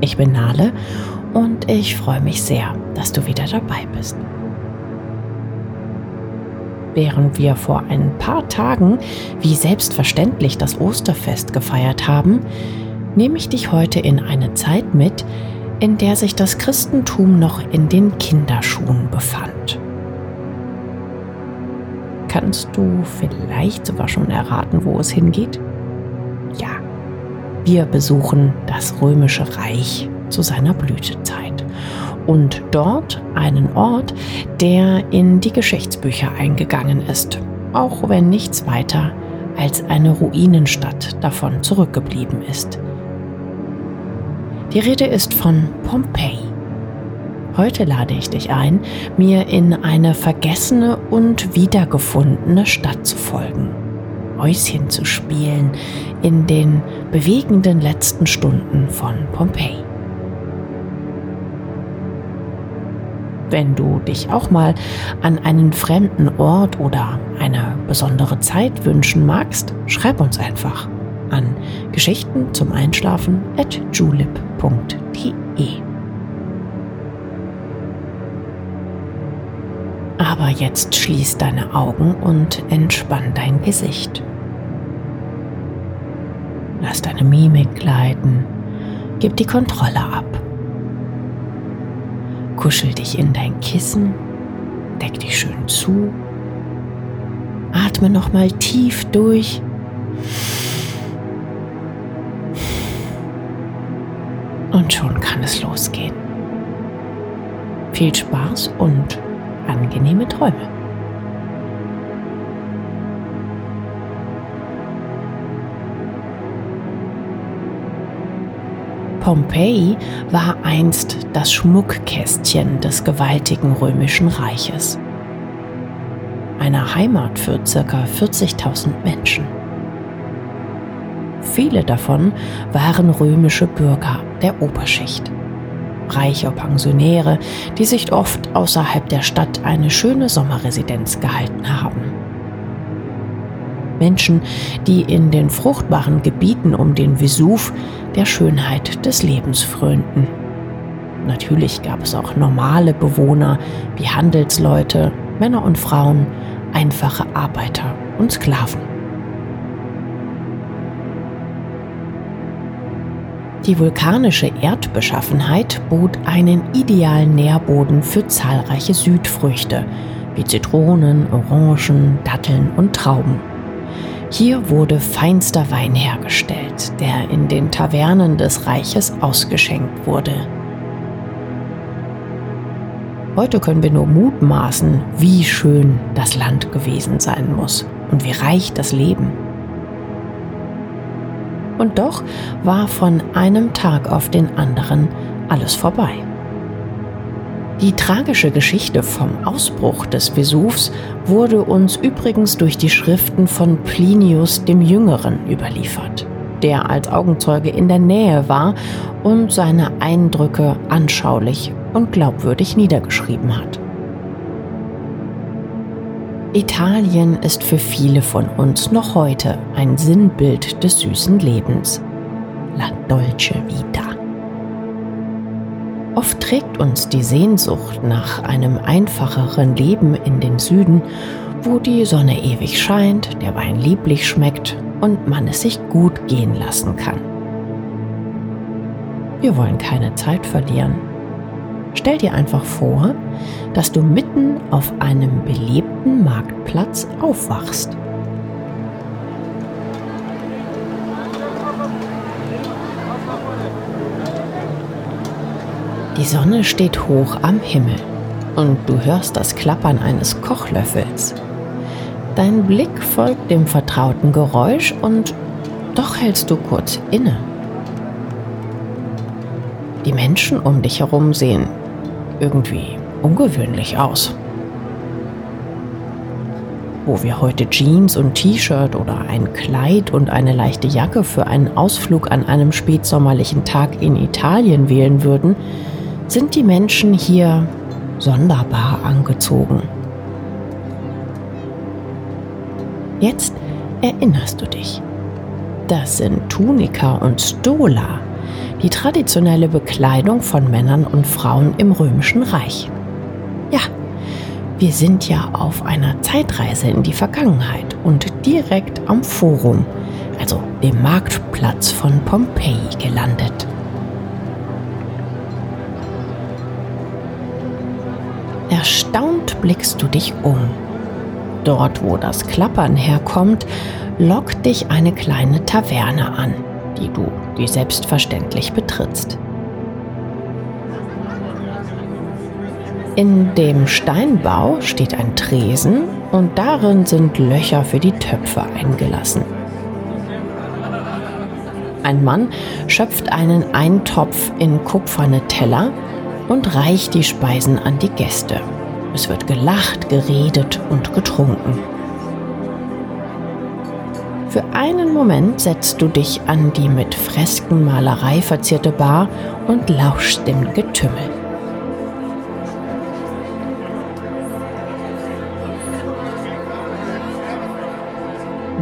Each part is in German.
Ich bin Nale und ich freue mich sehr, dass du wieder dabei bist. Während wir vor ein paar Tagen wie selbstverständlich das Osterfest gefeiert haben, nehme ich dich heute in eine Zeit mit, in der sich das Christentum noch in den Kinderschuhen befand. Kannst du vielleicht sogar schon erraten, wo es hingeht? Wir besuchen das römische Reich zu seiner Blütezeit und dort einen Ort, der in die Geschichtsbücher eingegangen ist, auch wenn nichts weiter als eine Ruinenstadt davon zurückgeblieben ist. Die Rede ist von Pompeji. Heute lade ich dich ein, mir in eine vergessene und wiedergefundene Stadt zu folgen. Häuschen zu spielen in den bewegenden letzten Stunden von Pompeji. Wenn du dich auch mal an einen fremden Ort oder eine besondere Zeit wünschen magst, schreib uns einfach an Geschichten zum Einschlafen at julep.de. Aber jetzt schließ deine Augen und entspann dein Gesicht. Lass deine Mimik gleiten, gib die Kontrolle ab. Kuschel dich in dein Kissen, deck dich schön zu, atme nochmal tief durch. Und schon kann es losgehen. Viel Spaß und angenehme Träume. Pompeji war einst das Schmuckkästchen des gewaltigen römischen Reiches. Eine Heimat für ca. 40.000 Menschen. Viele davon waren römische Bürger der Oberschicht reiche Pensionäre, die sich oft außerhalb der Stadt eine schöne Sommerresidenz gehalten haben. Menschen, die in den fruchtbaren Gebieten um den Vesuv der Schönheit des Lebens frönten. Natürlich gab es auch normale Bewohner wie Handelsleute, Männer und Frauen, einfache Arbeiter und Sklaven. Die vulkanische Erdbeschaffenheit bot einen idealen Nährboden für zahlreiche Südfrüchte wie Zitronen, Orangen, Datteln und Trauben. Hier wurde feinster Wein hergestellt, der in den Tavernen des Reiches ausgeschenkt wurde. Heute können wir nur mutmaßen, wie schön das Land gewesen sein muss und wie reich das Leben. Und doch war von einem Tag auf den anderen alles vorbei. Die tragische Geschichte vom Ausbruch des Vesuvs wurde uns übrigens durch die Schriften von Plinius dem Jüngeren überliefert, der als Augenzeuge in der Nähe war und seine Eindrücke anschaulich und glaubwürdig niedergeschrieben hat. Italien ist für viele von uns noch heute ein Sinnbild des süßen Lebens. La dolce vita. Oft trägt uns die Sehnsucht nach einem einfacheren Leben in den Süden, wo die Sonne ewig scheint, der Wein lieblich schmeckt und man es sich gut gehen lassen kann. Wir wollen keine Zeit verlieren Stell dir einfach vor, dass du mitten auf einem belebten Marktplatz aufwachst. Die Sonne steht hoch am Himmel und du hörst das Klappern eines Kochlöffels. Dein Blick folgt dem vertrauten Geräusch und doch hältst du kurz inne. Die Menschen um dich herum sehen irgendwie ungewöhnlich aus. Wo wir heute Jeans und T-Shirt oder ein Kleid und eine leichte Jacke für einen Ausflug an einem spätsommerlichen Tag in Italien wählen würden, sind die Menschen hier sonderbar angezogen. Jetzt erinnerst du dich. Das sind Tunika und Stola, die traditionelle Bekleidung von Männern und Frauen im römischen Reich. Ja, wir sind ja auf einer Zeitreise in die Vergangenheit und direkt am Forum, also dem Marktplatz von Pompeji, gelandet. Erstaunt blickst du dich um. Dort, wo das Klappern herkommt, lockt dich eine kleine Taverne an, die du wie selbstverständlich betrittst. In dem Steinbau steht ein Tresen und darin sind Löcher für die Töpfe eingelassen. Ein Mann schöpft einen Eintopf in kupferne Teller und reicht die Speisen an die Gäste. Es wird gelacht, geredet und getrunken. Für einen Moment setzt du dich an die mit Freskenmalerei verzierte Bar und lauschst dem Getümmel.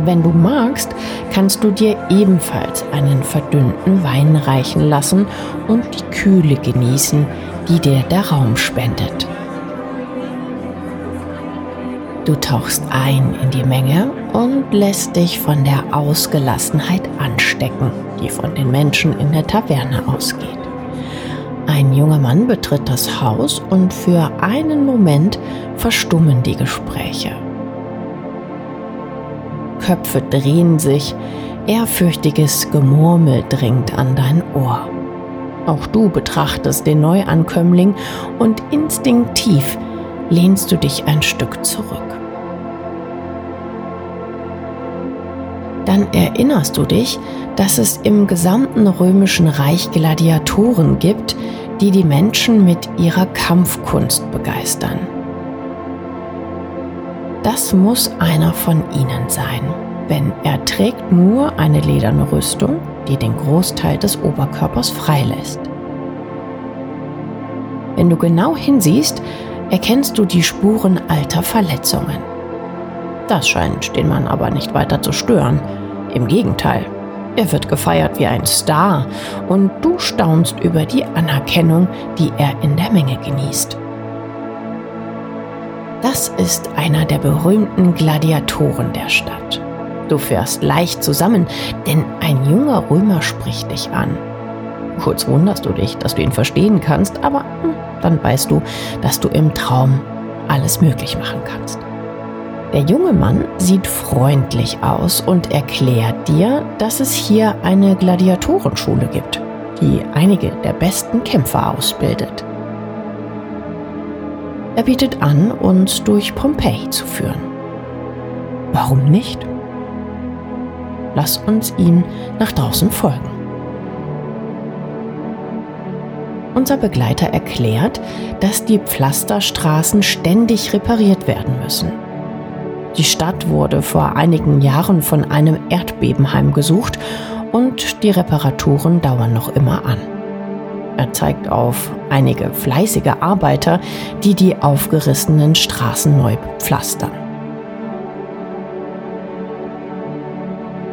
Wenn du magst, kannst du dir ebenfalls einen verdünnten Wein reichen lassen und die Kühle genießen, die dir der Raum spendet. Du tauchst ein in die Menge und lässt dich von der Ausgelassenheit anstecken, die von den Menschen in der Taverne ausgeht. Ein junger Mann betritt das Haus und für einen Moment verstummen die Gespräche. Köpfe drehen sich, ehrfürchtiges Gemurmel dringt an dein Ohr. Auch du betrachtest den Neuankömmling und instinktiv lehnst du dich ein Stück zurück. dann erinnerst du dich, dass es im gesamten römischen Reich Gladiatoren gibt, die die Menschen mit ihrer Kampfkunst begeistern. Das muss einer von ihnen sein, denn er trägt nur eine lederne Rüstung, die den Großteil des Oberkörpers freilässt. Wenn du genau hinsiehst, erkennst du die Spuren alter Verletzungen. Das scheint den Mann aber nicht weiter zu stören, im Gegenteil, er wird gefeiert wie ein Star und du staunst über die Anerkennung, die er in der Menge genießt. Das ist einer der berühmten Gladiatoren der Stadt. Du fährst leicht zusammen, denn ein junger Römer spricht dich an. Kurz wunderst du dich, dass du ihn verstehen kannst, aber hm, dann weißt du, dass du im Traum alles möglich machen kannst. Der junge Mann sieht freundlich aus und erklärt dir, dass es hier eine Gladiatorenschule gibt, die einige der besten Kämpfer ausbildet. Er bietet an, uns durch Pompeji zu führen. Warum nicht? Lass uns ihm nach draußen folgen. Unser Begleiter erklärt, dass die Pflasterstraßen ständig repariert werden müssen. Die Stadt wurde vor einigen Jahren von einem Erdbeben heimgesucht und die Reparaturen dauern noch immer an. Er zeigt auf einige fleißige Arbeiter, die die aufgerissenen Straßen neu pflastern.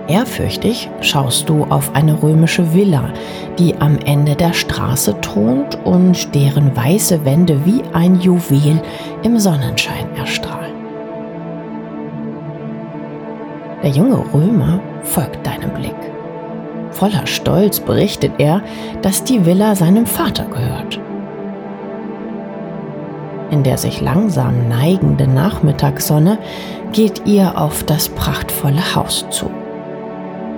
Ehrfürchtig schaust du auf eine römische Villa, die am Ende der Straße thront und deren weiße Wände wie ein Juwel im Sonnenschein erstrahlen. Der junge Römer folgt deinem Blick. Voller Stolz berichtet er, dass die Villa seinem Vater gehört. In der sich langsam neigenden Nachmittagssonne geht ihr auf das prachtvolle Haus zu.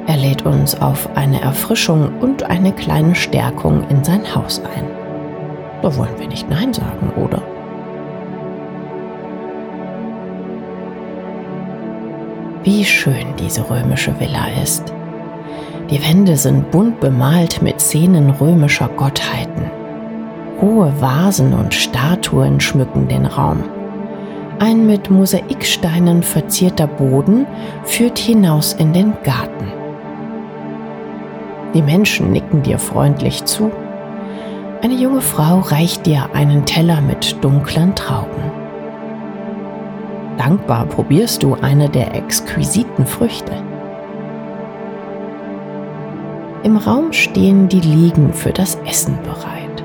Er lädt uns auf eine Erfrischung und eine kleine Stärkung in sein Haus ein. Da wollen wir nicht Nein sagen, oder? Wie schön diese römische Villa ist. Die Wände sind bunt bemalt mit Szenen römischer Gottheiten. Hohe Vasen und Statuen schmücken den Raum. Ein mit Mosaiksteinen verzierter Boden führt hinaus in den Garten. Die Menschen nicken dir freundlich zu. Eine junge Frau reicht dir einen Teller mit dunklen Trauben. Dankbar probierst du eine der exquisiten Früchte. Im Raum stehen die Liegen für das Essen bereit.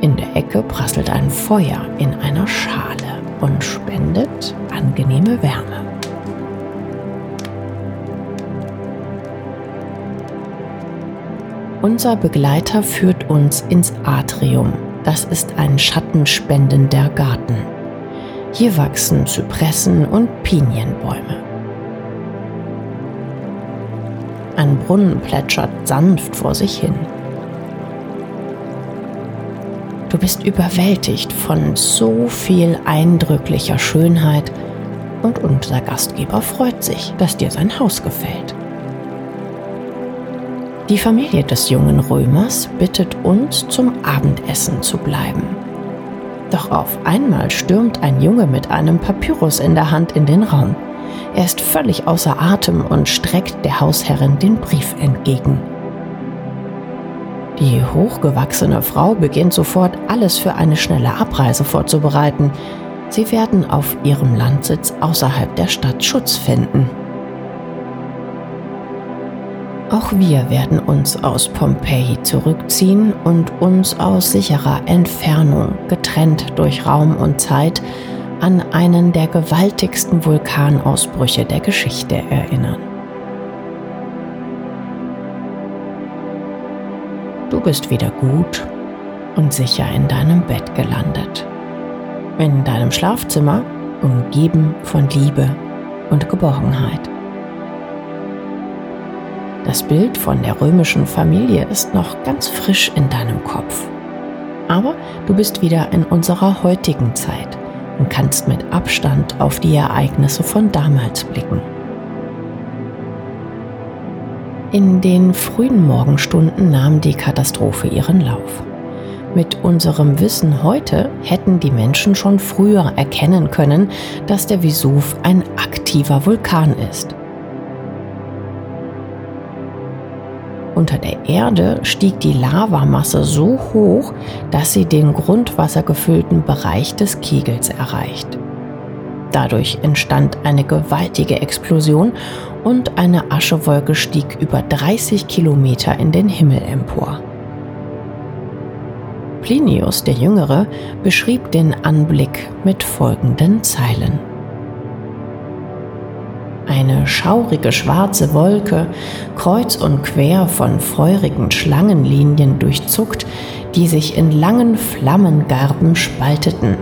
In der Ecke prasselt ein Feuer in einer Schale und spendet angenehme Wärme. Unser Begleiter führt uns ins Atrium. Das ist ein schattenspendender Garten. Hier wachsen Zypressen und Pinienbäume. Ein Brunnen plätschert sanft vor sich hin. Du bist überwältigt von so viel eindrücklicher Schönheit und unser Gastgeber freut sich, dass dir sein Haus gefällt. Die Familie des jungen Römers bittet uns, zum Abendessen zu bleiben. Doch auf einmal stürmt ein Junge mit einem Papyrus in der Hand in den Raum. Er ist völlig außer Atem und streckt der Hausherrin den Brief entgegen. Die hochgewachsene Frau beginnt sofort alles für eine schnelle Abreise vorzubereiten. Sie werden auf ihrem Landsitz außerhalb der Stadt Schutz finden. Auch wir werden uns aus Pompeji zurückziehen und uns aus sicherer Entfernung, getrennt durch Raum und Zeit, an einen der gewaltigsten Vulkanausbrüche der Geschichte erinnern. Du bist wieder gut und sicher in deinem Bett gelandet. In deinem Schlafzimmer, umgeben von Liebe und Geborgenheit. Das Bild von der römischen Familie ist noch ganz frisch in deinem Kopf. Aber du bist wieder in unserer heutigen Zeit und kannst mit Abstand auf die Ereignisse von damals blicken. In den frühen Morgenstunden nahm die Katastrophe ihren Lauf. Mit unserem Wissen heute hätten die Menschen schon früher erkennen können, dass der Vesuv ein aktiver Vulkan ist. Unter der Erde stieg die Lavamasse so hoch, dass sie den grundwassergefüllten Bereich des Kegels erreicht. Dadurch entstand eine gewaltige Explosion und eine Aschewolke stieg über 30 Kilometer in den Himmel empor. Plinius der Jüngere beschrieb den Anblick mit folgenden Zeilen eine schaurige schwarze Wolke, kreuz und quer von feurigen Schlangenlinien durchzuckt, die sich in langen Flammengarben spalteten,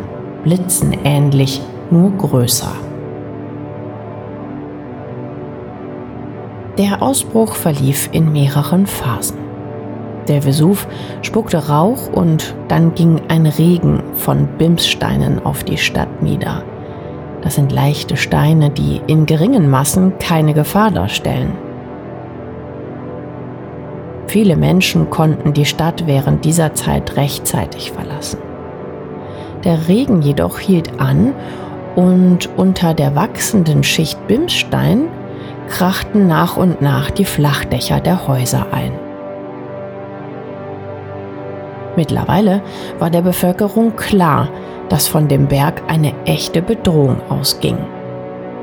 blitzenähnlich, nur größer. Der Ausbruch verlief in mehreren Phasen. Der Vesuv spuckte Rauch und dann ging ein Regen von Bimssteinen auf die Stadt nieder. Das sind leichte Steine, die in geringen Massen keine Gefahr darstellen. Viele Menschen konnten die Stadt während dieser Zeit rechtzeitig verlassen. Der Regen jedoch hielt an und unter der wachsenden Schicht Bimsstein krachten nach und nach die Flachdächer der Häuser ein. Mittlerweile war der Bevölkerung klar, dass von dem Berg eine echte Bedrohung ausging.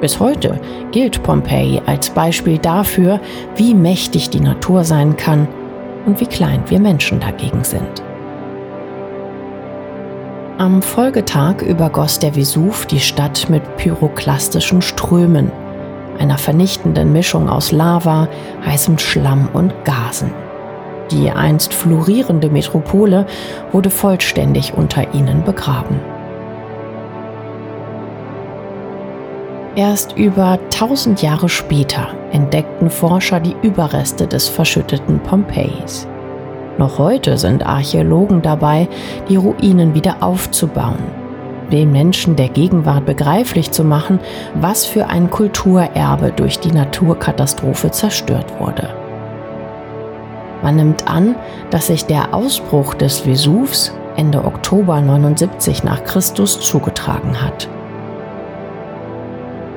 Bis heute gilt Pompeji als Beispiel dafür, wie mächtig die Natur sein kann und wie klein wir Menschen dagegen sind. Am Folgetag übergoss der Vesuv die Stadt mit pyroklastischen Strömen, einer vernichtenden Mischung aus Lava, heißem Schlamm und Gasen. Die einst florierende Metropole wurde vollständig unter ihnen begraben. Erst über 1000 Jahre später entdeckten Forscher die Überreste des verschütteten Pompeis. Noch heute sind Archäologen dabei, die Ruinen wieder aufzubauen, den Menschen der Gegenwart begreiflich zu machen, was für ein Kulturerbe durch die Naturkatastrophe zerstört wurde. Man nimmt an, dass sich der Ausbruch des Vesuvs Ende Oktober 79 nach Christus zugetragen hat.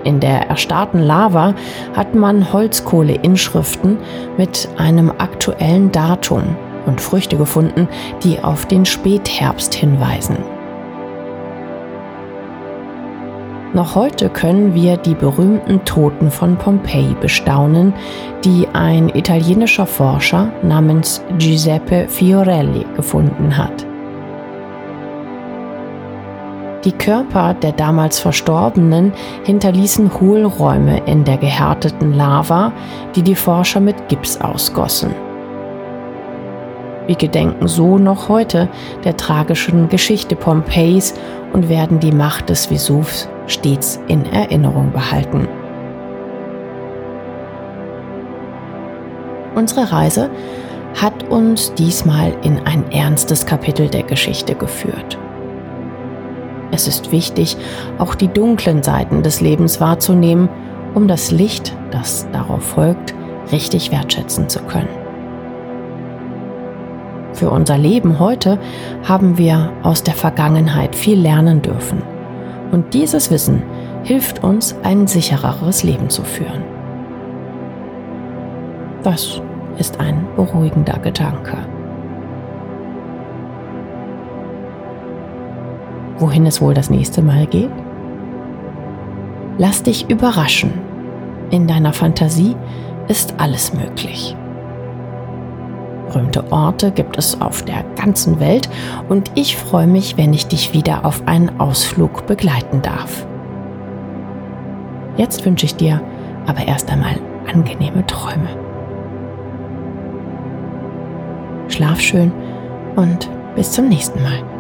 In der erstarrten Lava hat man Holzkohleinschriften mit einem aktuellen Datum und Früchte gefunden, die auf den Spätherbst hinweisen. Noch heute können wir die berühmten Toten von Pompeji bestaunen, die ein italienischer Forscher namens Giuseppe Fiorelli gefunden hat. Die Körper der damals Verstorbenen hinterließen Hohlräume in der gehärteten Lava, die die Forscher mit Gips ausgossen. Wir gedenken so noch heute der tragischen Geschichte Pompeis und werden die Macht des Vesuvs stets in Erinnerung behalten. Unsere Reise hat uns diesmal in ein ernstes Kapitel der Geschichte geführt. Es ist wichtig, auch die dunklen Seiten des Lebens wahrzunehmen, um das Licht, das darauf folgt, richtig wertschätzen zu können. Für unser Leben heute haben wir aus der Vergangenheit viel lernen dürfen. Und dieses Wissen hilft uns, ein sichereres Leben zu führen. Das ist ein beruhigender Gedanke. Wohin es wohl das nächste Mal geht? Lass dich überraschen. In deiner Fantasie ist alles möglich. Berühmte Orte gibt es auf der ganzen Welt und ich freue mich, wenn ich dich wieder auf einen Ausflug begleiten darf. Jetzt wünsche ich dir aber erst einmal angenehme Träume. Schlaf schön und bis zum nächsten Mal.